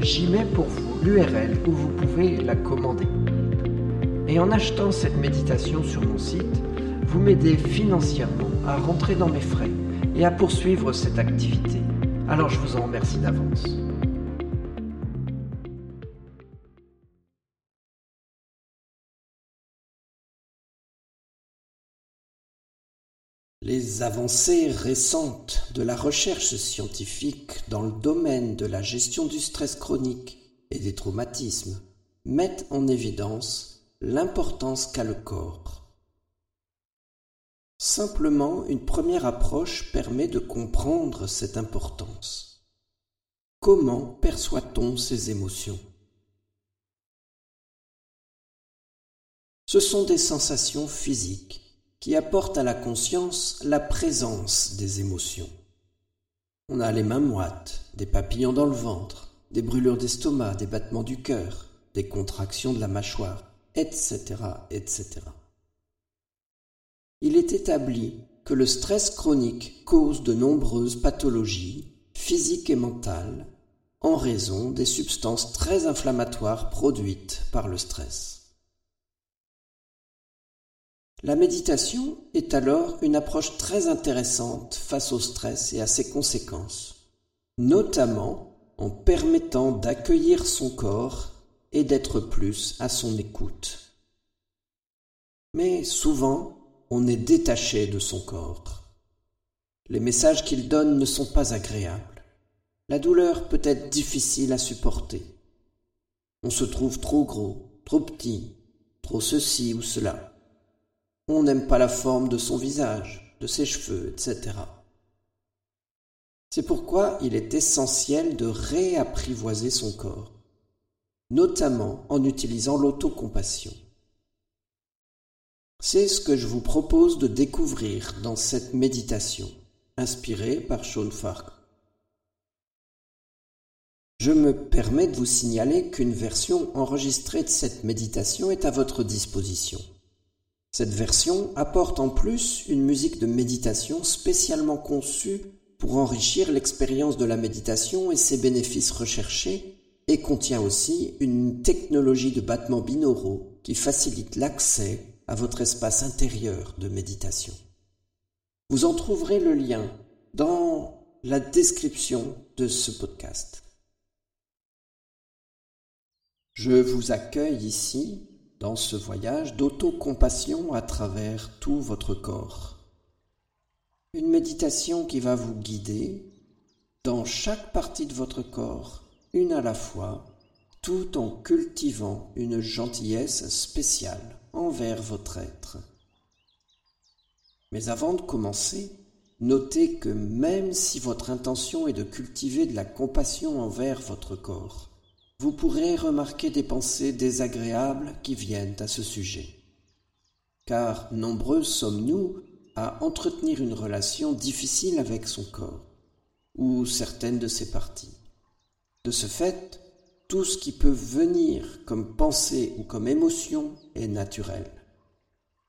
j'y mets pour vous l'URL où vous pouvez la commander. Et en achetant cette méditation sur mon site, vous m'aidez financièrement à rentrer dans mes frais et à poursuivre cette activité. Alors je vous en remercie d'avance. Les avancées récentes de la recherche scientifique dans le domaine de la gestion du stress chronique et des traumatismes mettent en évidence l'importance qu'a le corps. Simplement, une première approche permet de comprendre cette importance. Comment perçoit-on ces émotions? Ce sont des sensations physiques qui apporte à la conscience la présence des émotions. On a les mains moites, des papillons dans le ventre, des brûlures d'estomac, des battements du cœur, des contractions de la mâchoire, etc., etc. Il est établi que le stress chronique cause de nombreuses pathologies physiques et mentales en raison des substances très inflammatoires produites par le stress. La méditation est alors une approche très intéressante face au stress et à ses conséquences, notamment en permettant d'accueillir son corps et d'être plus à son écoute. Mais souvent, on est détaché de son corps. Les messages qu'il donne ne sont pas agréables. La douleur peut être difficile à supporter. On se trouve trop gros, trop petit, trop ceci ou cela. On n'aime pas la forme de son visage, de ses cheveux, etc. C'est pourquoi il est essentiel de réapprivoiser son corps, notamment en utilisant l'autocompassion. C'est ce que je vous propose de découvrir dans cette méditation, inspirée par Sean Fark. Je me permets de vous signaler qu'une version enregistrée de cette méditation est à votre disposition. Cette version apporte en plus une musique de méditation spécialement conçue pour enrichir l'expérience de la méditation et ses bénéfices recherchés et contient aussi une technologie de battements binauraux qui facilite l'accès à votre espace intérieur de méditation. Vous en trouverez le lien dans la description de ce podcast. Je vous accueille ici dans ce voyage d'autocompassion à travers tout votre corps. Une méditation qui va vous guider dans chaque partie de votre corps, une à la fois, tout en cultivant une gentillesse spéciale envers votre être. Mais avant de commencer, notez que même si votre intention est de cultiver de la compassion envers votre corps, vous pourrez remarquer des pensées désagréables qui viennent à ce sujet. Car nombreux sommes-nous à entretenir une relation difficile avec son corps, ou certaines de ses parties. De ce fait, tout ce qui peut venir comme pensée ou comme émotion est naturel.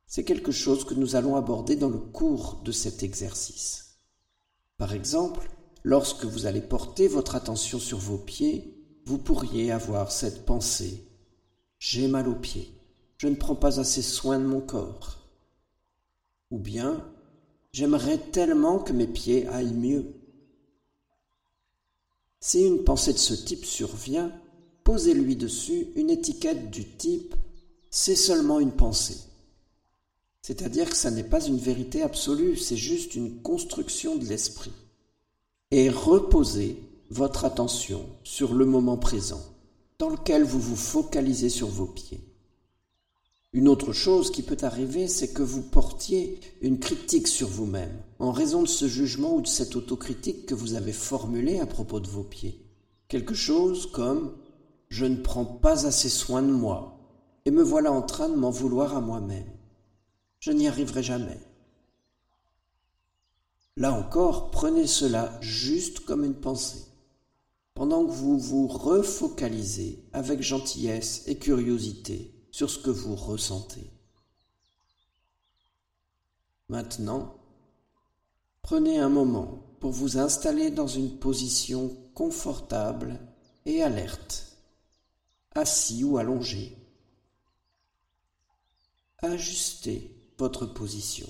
C'est quelque chose que nous allons aborder dans le cours de cet exercice. Par exemple, lorsque vous allez porter votre attention sur vos pieds, vous pourriez avoir cette pensée J'ai mal aux pieds, je ne prends pas assez soin de mon corps. Ou bien J'aimerais tellement que mes pieds aillent mieux. Si une pensée de ce type survient, posez-lui dessus une étiquette du type c'est seulement une pensée. C'est-à-dire que ça n'est pas une vérité absolue, c'est juste une construction de l'esprit. Et reposez votre attention sur le moment présent, dans lequel vous vous focalisez sur vos pieds. Une autre chose qui peut arriver, c'est que vous portiez une critique sur vous-même, en raison de ce jugement ou de cette autocritique que vous avez formulé à propos de vos pieds. Quelque chose comme Je ne prends pas assez soin de moi, et me voilà en train de m'en vouloir à moi-même. Je n'y arriverai jamais. Là encore, prenez cela juste comme une pensée, pendant que vous vous refocalisez avec gentillesse et curiosité sur ce que vous ressentez. Maintenant, prenez un moment pour vous installer dans une position confortable et alerte, assis ou allongé. Ajustez votre position.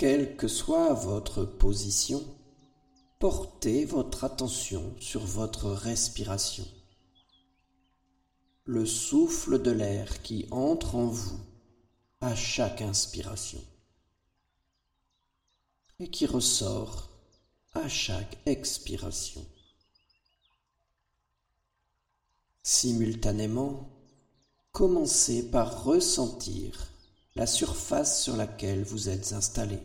Quelle que soit votre position, portez votre attention sur votre respiration. Le souffle de l'air qui entre en vous à chaque inspiration et qui ressort à chaque expiration. Simultanément, commencez par ressentir la surface sur laquelle vous êtes installé.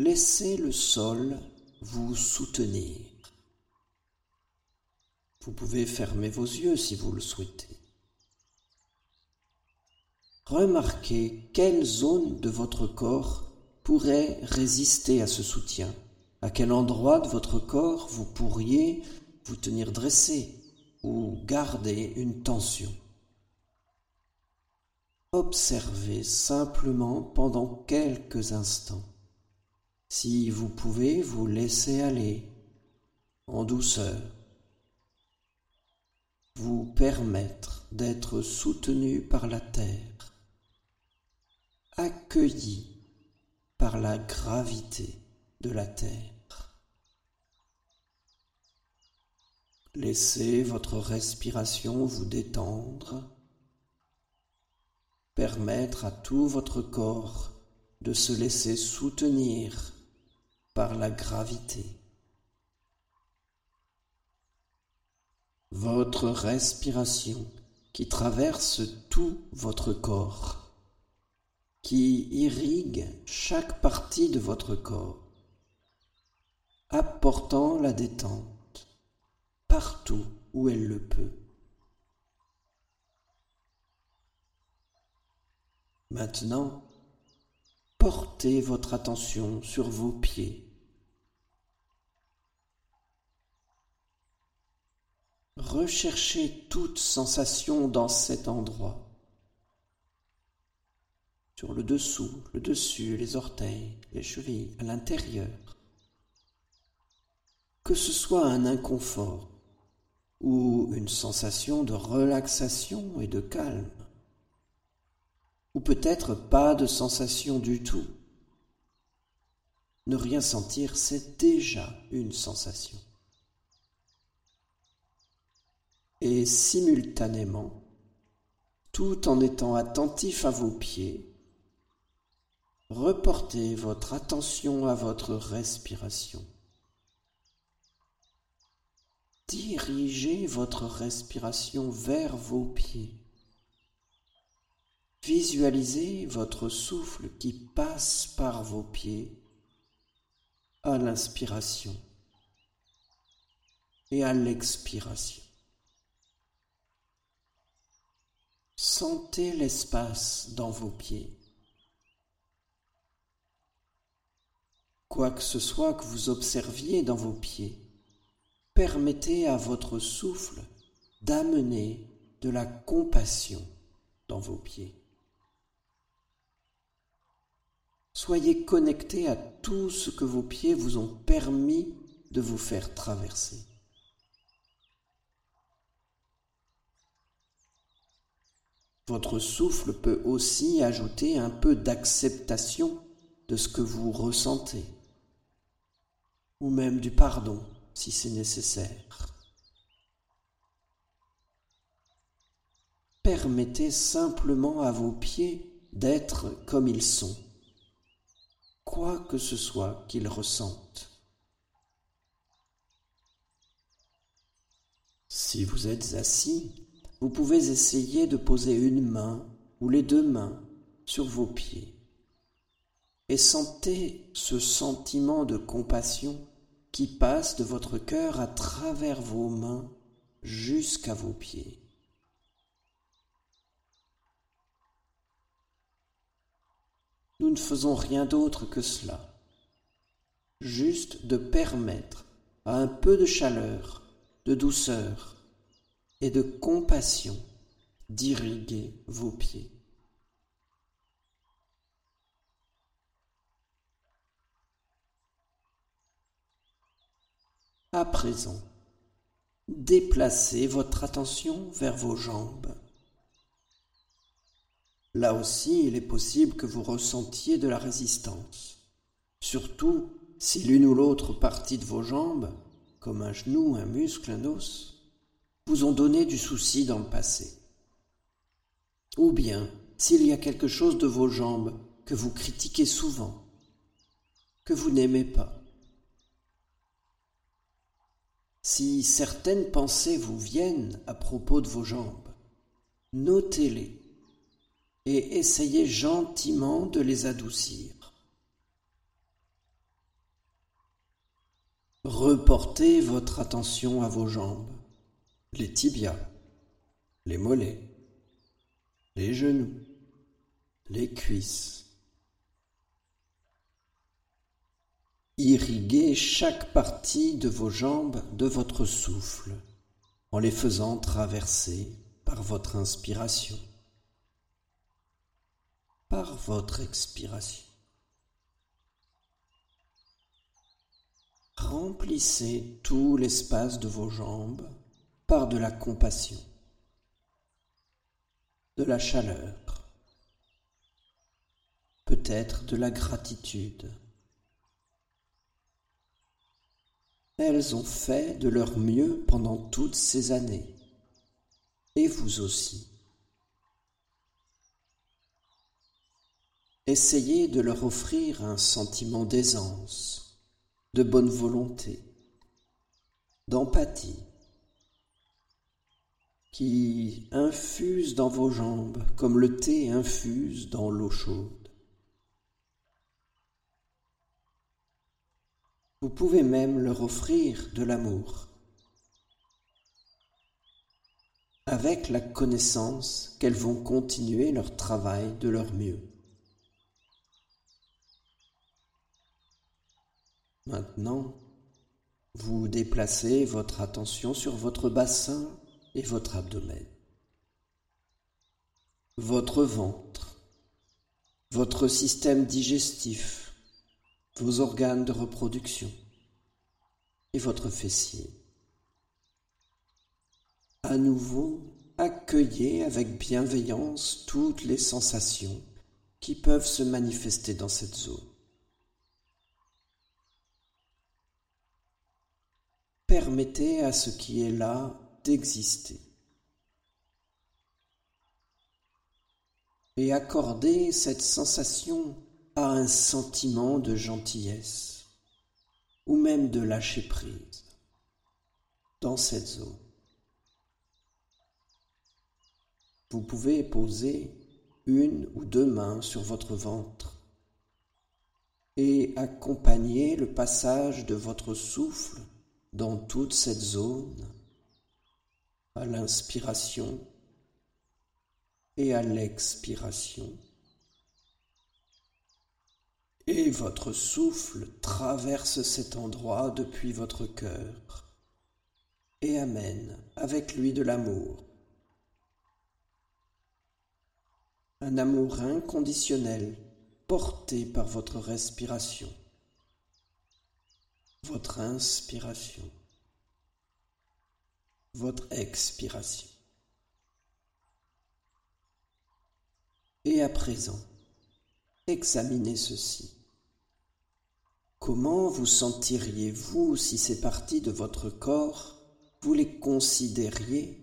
Laissez le sol vous soutenir. Vous pouvez fermer vos yeux si vous le souhaitez. Remarquez quelle zone de votre corps pourrait résister à ce soutien, à quel endroit de votre corps vous pourriez vous tenir dressé ou garder une tension. Observez simplement pendant quelques instants. Si vous pouvez vous laisser aller en douceur, vous permettre d'être soutenu par la terre, accueilli par la gravité de la terre. Laissez votre respiration vous détendre permettre à tout votre corps de se laisser soutenir par la gravité. Votre respiration qui traverse tout votre corps, qui irrigue chaque partie de votre corps, apportant la détente partout où elle le peut. Maintenant, portez votre attention sur vos pieds. Recherchez toute sensation dans cet endroit. Sur le dessous, le dessus, les orteils, les chevilles, à l'intérieur. Que ce soit un inconfort ou une sensation de relaxation et de calme ou peut-être pas de sensation du tout. Ne rien sentir, c'est déjà une sensation. Et simultanément, tout en étant attentif à vos pieds, reportez votre attention à votre respiration. Dirigez votre respiration vers vos pieds. Visualisez votre souffle qui passe par vos pieds à l'inspiration et à l'expiration. Sentez l'espace dans vos pieds. Quoi que ce soit que vous observiez dans vos pieds, permettez à votre souffle d'amener de la compassion dans vos pieds. Soyez connectés à tout ce que vos pieds vous ont permis de vous faire traverser. Votre souffle peut aussi ajouter un peu d'acceptation de ce que vous ressentez, ou même du pardon si c'est nécessaire. Permettez simplement à vos pieds d'être comme ils sont, quoi que ce soit qu'ils ressentent. Si vous êtes assis, vous pouvez essayer de poser une main ou les deux mains sur vos pieds et sentez ce sentiment de compassion qui passe de votre cœur à travers vos mains jusqu'à vos pieds. Nous ne faisons rien d'autre que cela, juste de permettre à un peu de chaleur, de douceur et de compassion d'irriguer vos pieds. À présent, déplacez votre attention vers vos jambes. Là aussi, il est possible que vous ressentiez de la résistance, surtout si l'une ou l'autre partie de vos jambes, comme un genou, un muscle, un os, vous ont donné du souci dans le passé. Ou bien s'il y a quelque chose de vos jambes que vous critiquez souvent, que vous n'aimez pas. Si certaines pensées vous viennent à propos de vos jambes, notez-les et essayez gentiment de les adoucir. Reportez votre attention à vos jambes, les tibias, les mollets, les genoux, les cuisses, Irriguez chaque partie de vos jambes de votre souffle en les faisant traverser par votre inspiration, par votre expiration. Remplissez tout l'espace de vos jambes par de la compassion, de la chaleur, peut-être de la gratitude. Elles ont fait de leur mieux pendant toutes ces années. Et vous aussi. Essayez de leur offrir un sentiment d'aisance, de bonne volonté, d'empathie, qui infuse dans vos jambes comme le thé infuse dans l'eau chaude. Vous pouvez même leur offrir de l'amour, avec la connaissance qu'elles vont continuer leur travail de leur mieux. Maintenant, vous déplacez votre attention sur votre bassin et votre abdomen, votre ventre, votre système digestif, vos organes de reproduction et votre fessier. À nouveau, accueillez avec bienveillance toutes les sensations qui peuvent se manifester dans cette zone. Permettez à ce qui est là d'exister. Et accordez cette sensation à un sentiment de gentillesse ou même de lâcher prise dans cette zone. Vous pouvez poser une ou deux mains sur votre ventre et accompagner le passage de votre souffle dans toute cette zone à l'inspiration et à l'expiration. Et votre souffle traverse cet endroit depuis votre cœur et amène avec lui de l'amour. Un amour inconditionnel porté par votre respiration, votre inspiration, votre expiration. Et à présent, examinez ceci. Comment vous sentiriez-vous si ces parties de votre corps, vous les considériez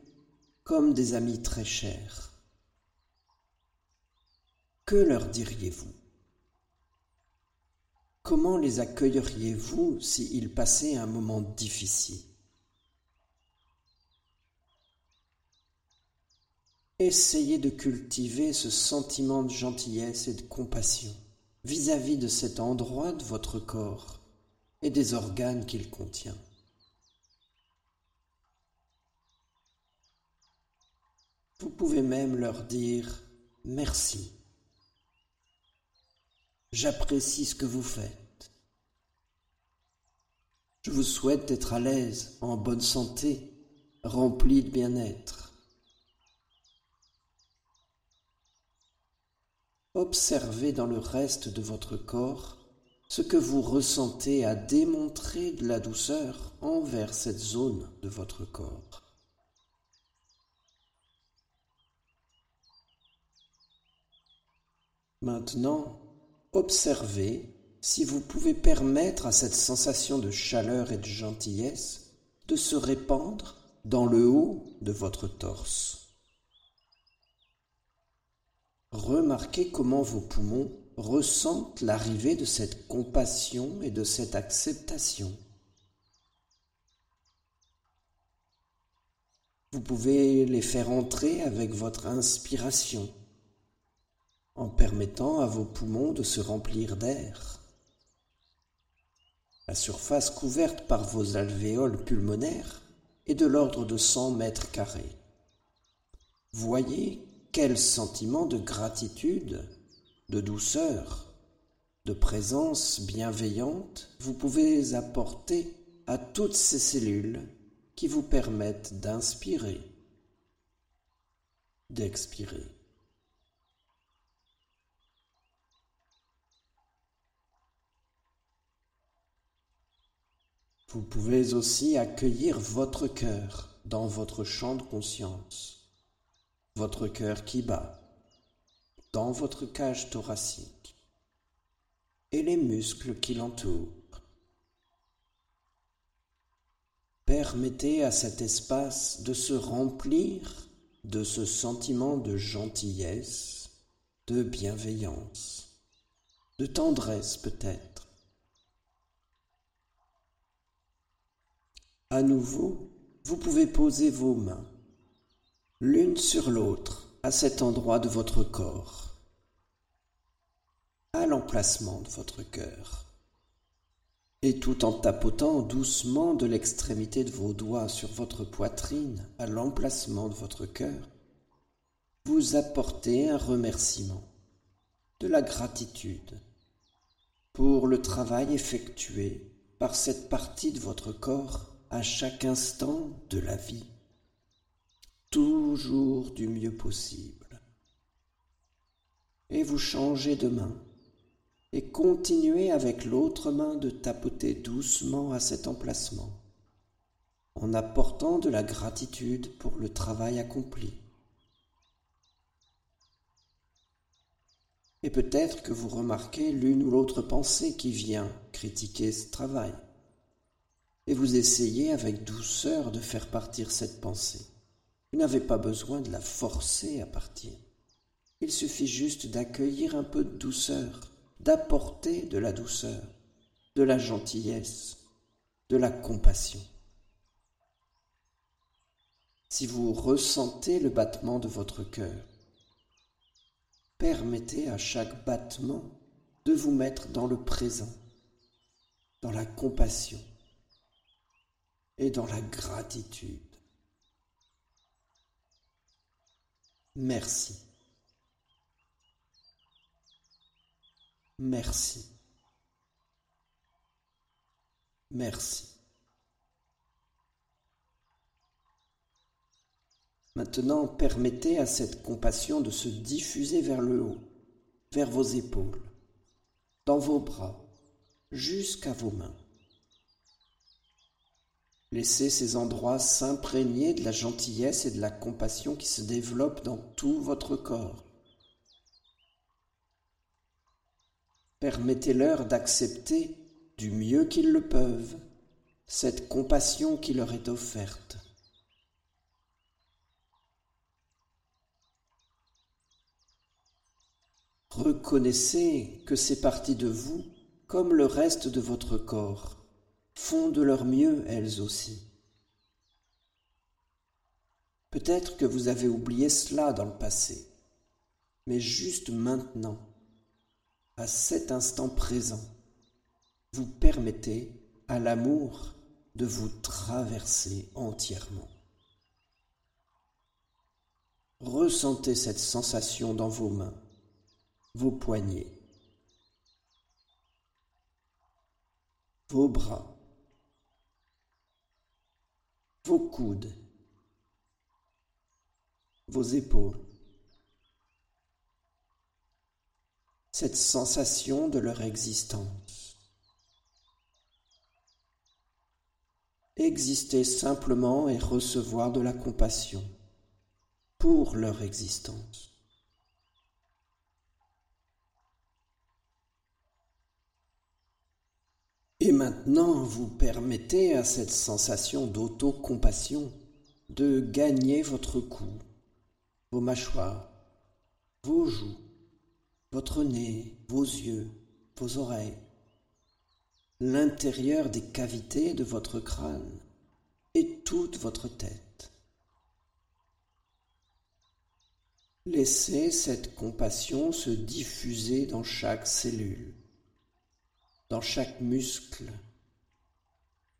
comme des amis très chers? Que leur diriez-vous? Comment les accueilleriez-vous s'ils passaient un moment difficile? Essayez de cultiver ce sentiment de gentillesse et de compassion vis-à-vis de cet endroit de votre corps et des organes qu'il contient. Vous pouvez même leur dire merci. J'apprécie ce que vous faites. Je vous souhaite d'être à l'aise, en bonne santé, rempli de bien-être. Observez dans le reste de votre corps ce que vous ressentez à démontrer de la douceur envers cette zone de votre corps. Maintenant, observez si vous pouvez permettre à cette sensation de chaleur et de gentillesse de se répandre dans le haut de votre torse. Remarquez comment vos poumons ressentent l'arrivée de cette compassion et de cette acceptation. Vous pouvez les faire entrer avec votre inspiration en permettant à vos poumons de se remplir d'air. La surface couverte par vos alvéoles pulmonaires est de l'ordre de 100 mètres carrés. Voyez quel sentiment de gratitude, de douceur, de présence bienveillante vous pouvez apporter à toutes ces cellules qui vous permettent d'inspirer, d'expirer. Vous pouvez aussi accueillir votre cœur dans votre champ de conscience votre cœur qui bat dans votre cage thoracique et les muscles qui l'entourent. Permettez à cet espace de se remplir de ce sentiment de gentillesse, de bienveillance, de tendresse peut-être. À nouveau, vous pouvez poser vos mains l'une sur l'autre à cet endroit de votre corps, à l'emplacement de votre cœur. Et tout en tapotant doucement de l'extrémité de vos doigts sur votre poitrine à l'emplacement de votre cœur, vous apportez un remerciement, de la gratitude pour le travail effectué par cette partie de votre corps à chaque instant de la vie toujours du mieux possible. Et vous changez de main et continuez avec l'autre main de tapoter doucement à cet emplacement, en apportant de la gratitude pour le travail accompli. Et peut-être que vous remarquez l'une ou l'autre pensée qui vient critiquer ce travail. Et vous essayez avec douceur de faire partir cette pensée. Vous n'avez pas besoin de la forcer à partir. Il suffit juste d'accueillir un peu de douceur, d'apporter de la douceur, de la gentillesse, de la compassion. Si vous ressentez le battement de votre cœur, permettez à chaque battement de vous mettre dans le présent, dans la compassion et dans la gratitude. Merci. Merci. Merci. Maintenant, permettez à cette compassion de se diffuser vers le haut, vers vos épaules, dans vos bras, jusqu'à vos mains. Laissez ces endroits s'imprégner de la gentillesse et de la compassion qui se développent dans tout votre corps. Permettez-leur d'accepter du mieux qu'ils le peuvent cette compassion qui leur est offerte. Reconnaissez que ces parties de vous, comme le reste de votre corps, font de leur mieux elles aussi. Peut-être que vous avez oublié cela dans le passé, mais juste maintenant, à cet instant présent, vous permettez à l'amour de vous traverser entièrement. Ressentez cette sensation dans vos mains, vos poignets, vos bras, vos coudes, vos épaules. Cette sensation de leur existence. Exister simplement et recevoir de la compassion pour leur existence. Et maintenant, vous permettez à cette sensation d'autocompassion de gagner votre cou, vos mâchoires, vos joues, votre nez, vos yeux, vos oreilles, l'intérieur des cavités de votre crâne et toute votre tête. Laissez cette compassion se diffuser dans chaque cellule dans chaque muscle,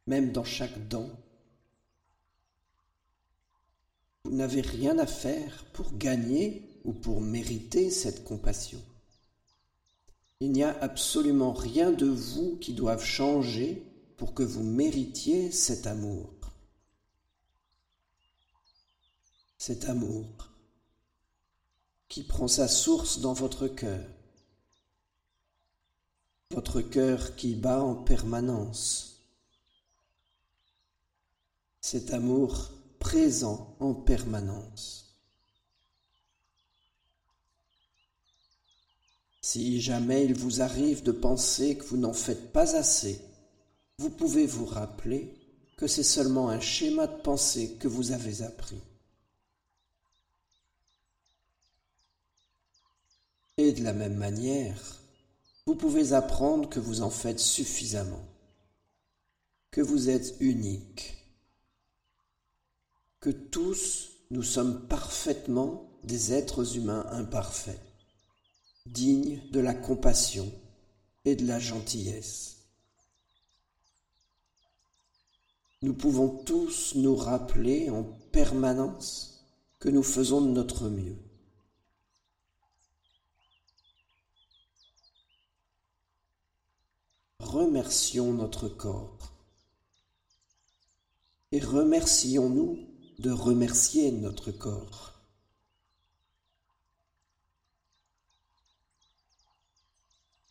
même dans chaque dent. Vous n'avez rien à faire pour gagner ou pour mériter cette compassion. Il n'y a absolument rien de vous qui doive changer pour que vous méritiez cet amour. Cet amour qui prend sa source dans votre cœur votre cœur qui bat en permanence, cet amour présent en permanence. Si jamais il vous arrive de penser que vous n'en faites pas assez, vous pouvez vous rappeler que c'est seulement un schéma de pensée que vous avez appris. Et de la même manière, vous pouvez apprendre que vous en faites suffisamment, que vous êtes unique, que tous nous sommes parfaitement des êtres humains imparfaits, dignes de la compassion et de la gentillesse. Nous pouvons tous nous rappeler en permanence que nous faisons de notre mieux remercions notre corps. Et remercions-nous de remercier notre corps.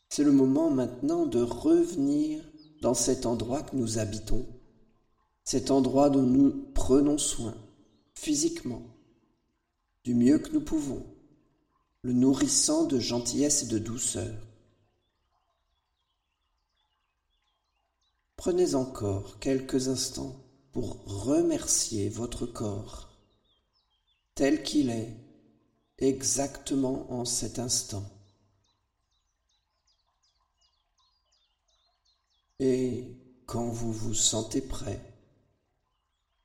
C'est le moment maintenant de revenir dans cet endroit que nous habitons, cet endroit dont nous prenons soin physiquement, du mieux que nous pouvons, le nourrissant de gentillesse et de douceur. Prenez encore quelques instants pour remercier votre corps tel qu'il est exactement en cet instant. Et quand vous vous sentez prêt,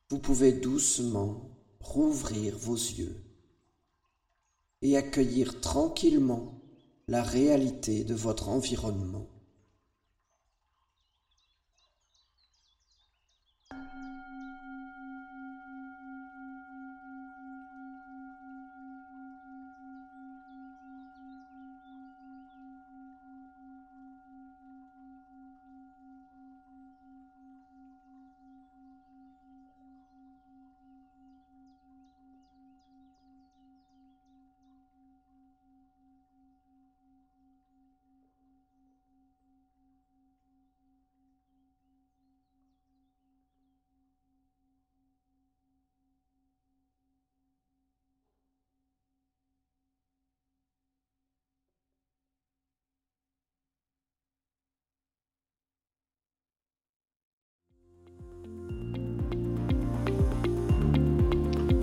vous pouvez doucement rouvrir vos yeux et accueillir tranquillement la réalité de votre environnement.